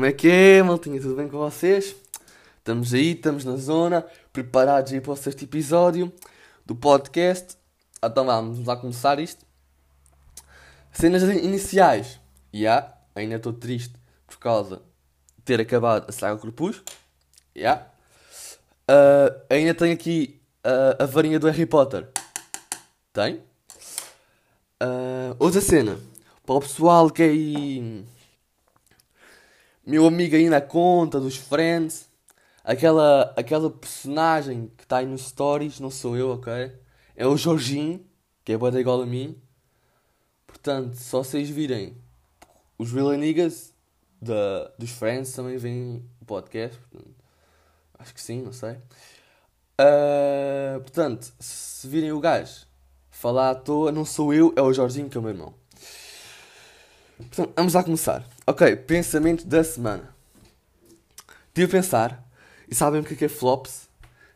Como é que é, maltinha? Tudo bem com vocês? Estamos aí, estamos na zona, preparados aí para o sexto episódio do podcast. Então vamos lá começar isto. Cenas iniciais. Já, yeah, ainda estou triste por causa de ter acabado a saga Corpus. Já. Yeah. Uh, ainda tenho aqui uh, a varinha do Harry Potter. Tem? Uh, outra cena. Para o pessoal que é aí meu amigo aí na conta dos Friends, aquela, aquela personagem que está aí nos stories, não sou eu, ok? É o Jorginho, que é boa igual a mim. Portanto, só vocês virem os Real da, dos Friends também vêm o podcast. Portanto, acho que sim, não sei. Uh, portanto, se virem o gajo falar à toa, não sou eu, é o Jorginho que é o meu irmão. Vamos lá começar. Ok, pensamento da semana. Tive a pensar, e sabem o que é, que é flops?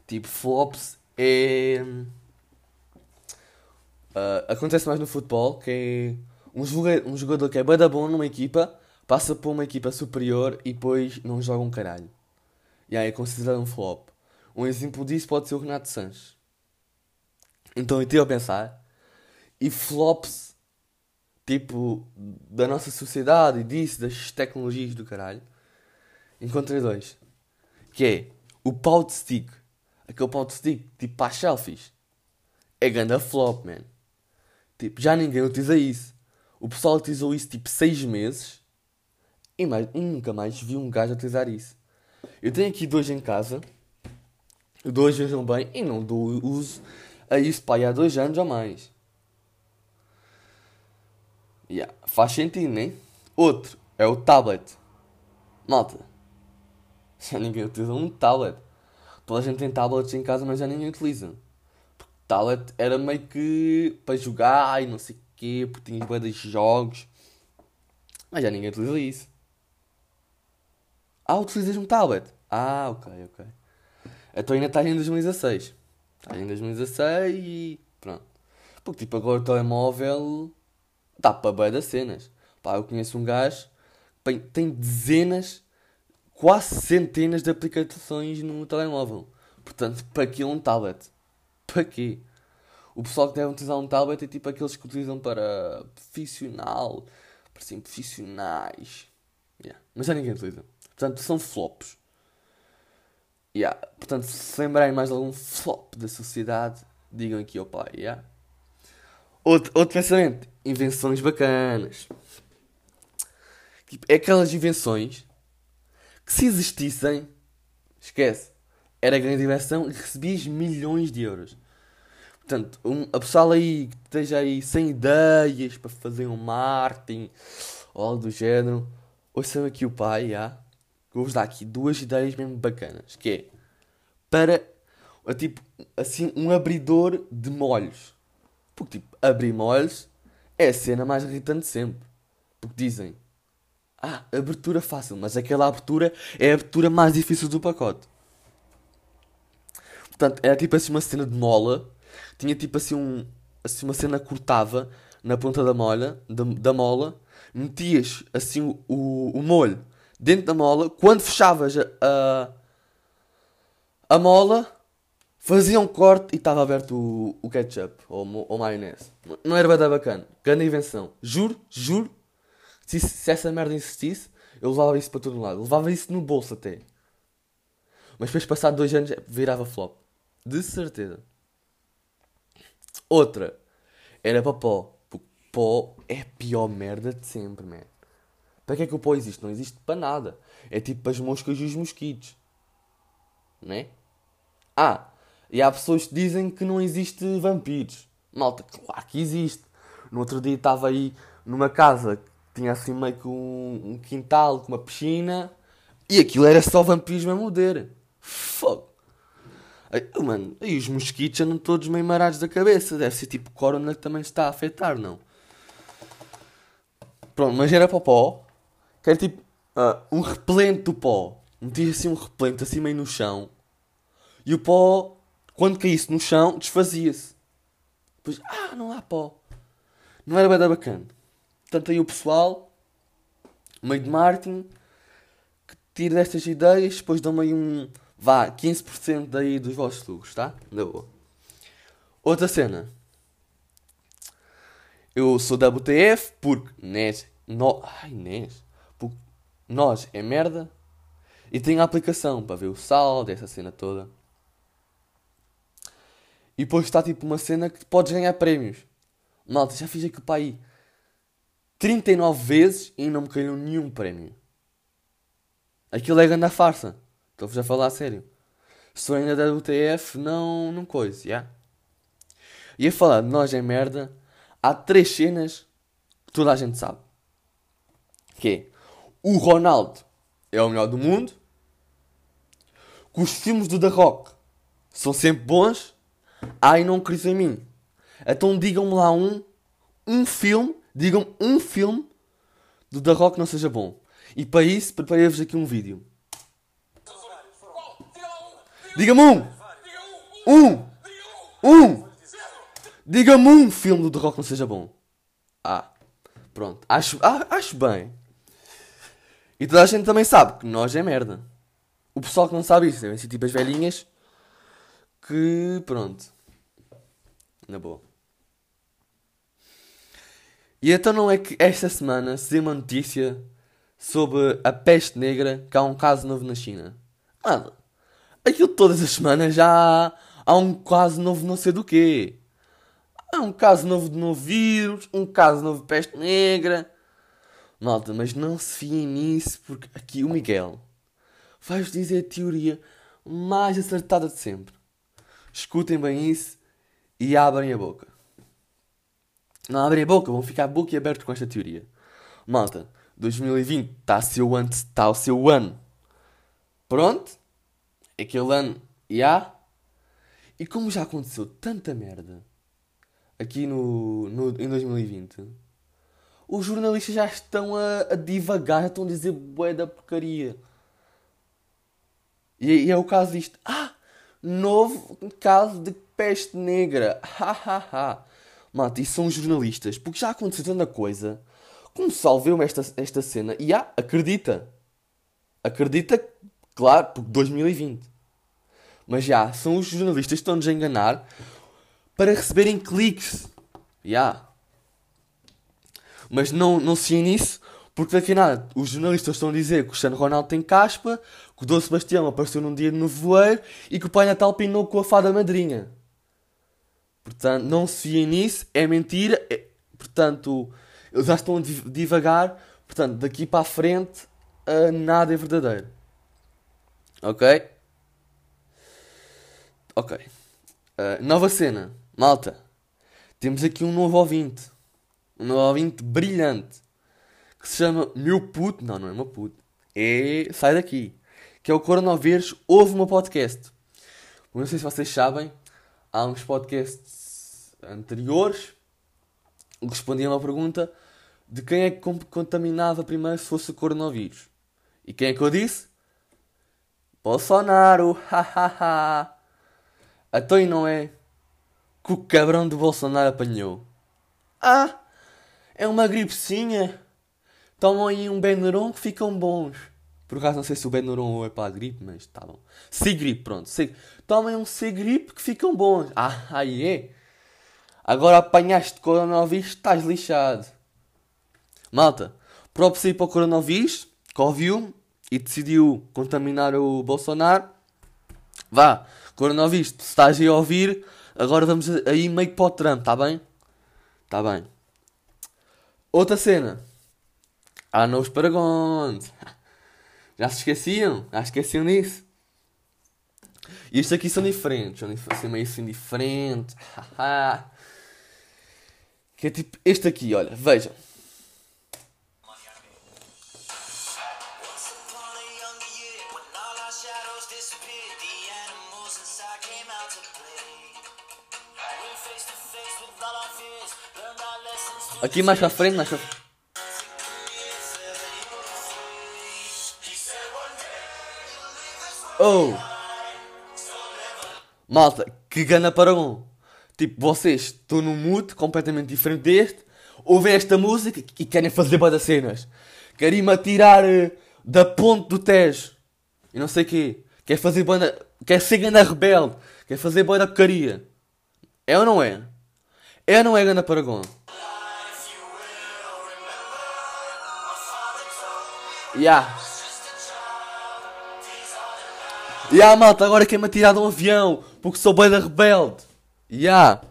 Tipo, flops é. Uh, acontece mais no futebol, que é um jogador, um jogador que é bada bom numa equipa, passa por uma equipa superior e depois não joga um caralho. E aí é considerado um flop. Um exemplo disso pode ser o Renato Sanches. Então eu tive a pensar, e flops tipo, da nossa sociedade e disso, das tecnologias do caralho, encontrei dois. Que é o pau de stick. Aquele pau de stick, tipo, para as selfies. É ganda flop, man. Tipo, já ninguém utiliza isso. O pessoal utilizou isso, tipo, seis meses. E, mais, nunca mais vi um gajo utilizar isso. Eu tenho aqui dois em casa. Dois vejam bem. E não dou uso a isso, pá, há dois anos ou mais. Yeah, faz sentido, né? Outro é o tablet. Malta. Já ninguém utiliza um tablet. Toda a gente tem tablets em casa, mas já ninguém utiliza. Porque tablet era meio que para jogar e não sei o quê, porque tinha bué de jogos. Mas já ninguém utiliza isso. Ah, utilizas um tablet? Ah, ok, ok. Então ainda estás em 2016. Estás em 2016 e pronto. Porque tipo agora o telemóvel para bem das cenas. Pá, eu conheço um gajo que tem dezenas, quase centenas de aplicações no telemóvel. Portanto, para que um tablet? Para quê? O pessoal que deve utilizar um tablet é tipo aqueles que utilizam para profissional, para assim, profissionais. Yeah. Mas já ninguém utiliza. Portanto, são flops. Yeah. Portanto, se lembrarem mais de algum flop da sociedade, digam aqui ao pai. Yeah? Outro, outro pensamento. Invenções bacanas. Tipo, é aquelas invenções que se existissem, esquece, era grande invenção e recebias milhões de euros. Portanto, um, a pessoa aí que esteja aí sem ideias para fazer um marketing ou algo do género, ouçam aqui o pai, já. Vou-vos dar aqui duas ideias mesmo bacanas. Que é para, tipo, assim, um abridor de molhos. Porque, tipo, abrir molhos é a cena mais irritante sempre. Porque dizem, ah, abertura fácil, mas aquela abertura é a abertura mais difícil do pacote. Portanto, era tipo assim uma cena de mola, tinha tipo assim, um, assim uma cena cortava na ponta da mola, da, da mola, metias assim o, o, o, molho dentro da mola, quando fechavas a, a, a mola, Fazia um corte e estava aberto o, o ketchup ou, ou maionese. Não era bem bacana. Grande invenção. Juro, juro. Se, se essa merda existisse, eu levava isso para todo lado. Levava isso no bolso até. Mas depois, passado dois anos, virava flop. De certeza. Outra. Era para pó. Porque pó é a pior merda de sempre, man. Para que é que o pó existe? Não existe para nada. É tipo as moscas e os mosquitos. Né? Ah, e há pessoas que dizem que não existe vampiros. Malta, claro que existe. No outro dia estava aí numa casa que tinha assim meio que um, um quintal com uma piscina e aquilo era só vampiros mesmo der. Fogo. Mano, aí os mosquitos andam todos meio marados da cabeça. Deve ser tipo corona que também está a afetar, não? Pronto, mas era para o pó. Que era tipo uh, um repelente do pó. Metia assim um repelente assim meio no chão. E o pó quando caísse no chão, desfazia-se. Depois, ah, não há pó. Não era bem bacana. Portanto, aí o pessoal, meio de marketing, tiro destas ideias, depois dão-me aí um. Vá, 15% daí dos vossos lucros, tá? Na boa. Outra cena. Eu sou da WTF porque NES. No, ai, NES. Porque nós é merda. E tenho a aplicação para ver o saldo, essa cena toda. E depois está tipo uma cena que podes ganhar prémios. Malta, já fiz aquilo para aí 39 vezes e não me caiu nenhum prémio. Aquilo é grande farsa. Estou-vos a falar a sério. Sou ainda da UTF, não, não coisa, já. Yeah? E a falar de nós é merda, há três cenas que toda a gente sabe. Que é, o Ronaldo é o melhor do mundo, que os filmes do The Rock são sempre bons, ai não creio em mim. Então digam-me lá um, um filme, digam um filme do The Rock não seja bom. E para isso, preparei-vos aqui um vídeo. Diga-me um! Um! Um! Diga-me um filme do The Rock não seja bom. Ah, pronto. Acho, ah, acho bem. E toda a gente também sabe que nós é merda. O pessoal que não sabe isso, devem ser tipo as velhinhas que, pronto. Na boa. E então não é que esta semana se uma notícia sobre a peste negra, que há um caso novo na China. Mano, aquilo todas as semanas já há, há um caso novo não sei do quê. Há um caso novo de novo vírus, um caso novo de peste negra. Malta, mas não se fiem nisso, porque aqui o Miguel vai-vos dizer a teoria mais acertada de sempre. Escutem bem isso e abrem a boca. Não abrem a boca, vão ficar boca aberto com esta teoria. Malta, 2020 está ano, está o seu ano. Pronto? Aquele ano, já. Yeah. E como já aconteceu tanta merda aqui no, no, em 2020, os jornalistas já estão a, a divagar, já estão a dizer bué da porcaria. E, e, é o caso disto. Ah! Novo caso de peste negra. Ha ha ha. Mate, são jornalistas. Porque já aconteceu tanta coisa como salveu esta, esta cena. E ah, acredita. Acredita, claro, porque 2020. Mas já, são os jornalistas que estão-nos a enganar para receberem cliques. Já. Mas não, não se nisso, porque afinal os jornalistas estão a dizer que o Cristiano Ronaldo tem caspa, que o Dom Sebastião apareceu num dia no voeiro e que o Pai Natal pinou com a fada madrinha. Portanto, não se fiem nisso, é mentira. É... Portanto, eles já estão a divagar. Portanto, daqui para a frente, uh, nada é verdadeiro. Ok? Ok. Uh, nova cena. Malta. Temos aqui um novo ouvinte. Um novo ouvinte brilhante. Que se chama Meu Puto. Não, não é meu puto. É. Sai daqui. Que é o Coronavírus. Houve uma podcast. Não sei se vocês sabem. Há uns podcasts anteriores. Que respondiam a uma pergunta de quem é que contaminava primeiro se fosse o coronavírus. E quem é que eu disse? Bolsonaro, hahaha. Então e não é que o cabrão do Bolsonaro apanhou? Ah, é uma gripecinha. Tomam aí um Benuron que ficam bons. Por acaso não sei se o Benuron é para a gripe, mas está bom. Sigripe, pronto. Tomem um Sigripe que ficam bons. Ah, aí é. Agora apanhaste coronavírus, estás lixado. Malta, sair para o coronavírus, que ouviu e decidiu contaminar o Bolsonaro. Vá, coronavírus, se estás aí a ouvir, agora vamos aí meio que para o Trump, está bem? Está bem. Outra cena. Há novos Paragons. Já se esqueciam? Já esqueciam disso? E estes aqui são diferentes. São meio assim diferentes. que é tipo este aqui, olha. Vejam. Aqui mais pra frente, mais pra Oh! Malta, que gana para um! Tipo, vocês estão num mood completamente diferente deste, ouvem esta música e querem fazer boas cenas. Querem-me atirar uh, da ponte do Tejo. E não sei o quê. Quer fazer banda. Quer ser ganda rebelde. Quer fazer banda porcaria. É ou não é? É ou não é ganda Paragon? Yeah. Yeah, malta, agora quer-me atirar de um avião porque sou banda rebelde. Yeah.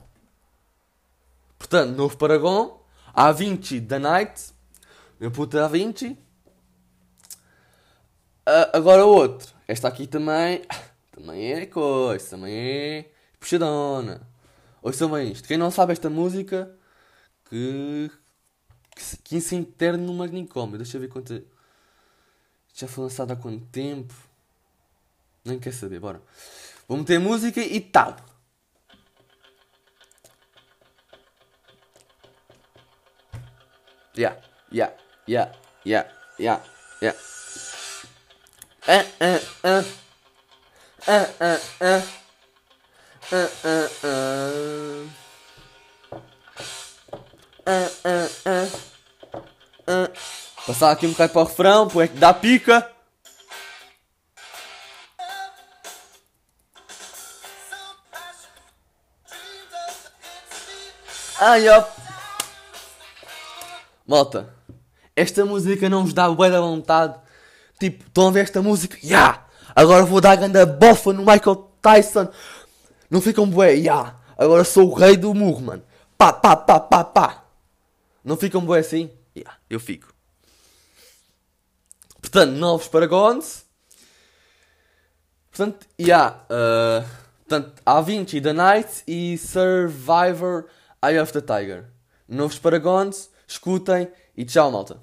Portanto, novo Paragon. A20 da Night. Meu puto A20. Uh, agora outro. Esta aqui também. Também é coisa. Também é. Puxadona. Ouçam bem isto. Quem não sabe esta música. Que. Que, se interne no Magnicom. Deixa eu ver quanto. Já foi lançado há quanto tempo? Nem quer saber, bora. Vou meter música e tal. Yeah, yeah, yeah, yeah, yeah, yeah. Uh, uh. Uh, uh, uh. Uh, uh, uh. Uh, uh, uh. Uh. Passar aqui um bocado para o refrão, pô, é que dá pica. Ai, ó. Malta, esta música não vos dá boa da vontade. Tipo, estão a ver esta música? Ya! Yeah! Agora vou dar a grande bofa no Michael Tyson. Não ficam bué? Ya! Yeah! Agora sou o rei do murro, mano. Pá, pá, pá, pá, pá. Não ficam bué assim? Ya, yeah, eu fico. Portanto, novos Paragons. Portanto, ya. Yeah, uh, portanto, A20 The Night e Survivor Eye of the Tiger. Novos Paragons, escutem e tchau, malta.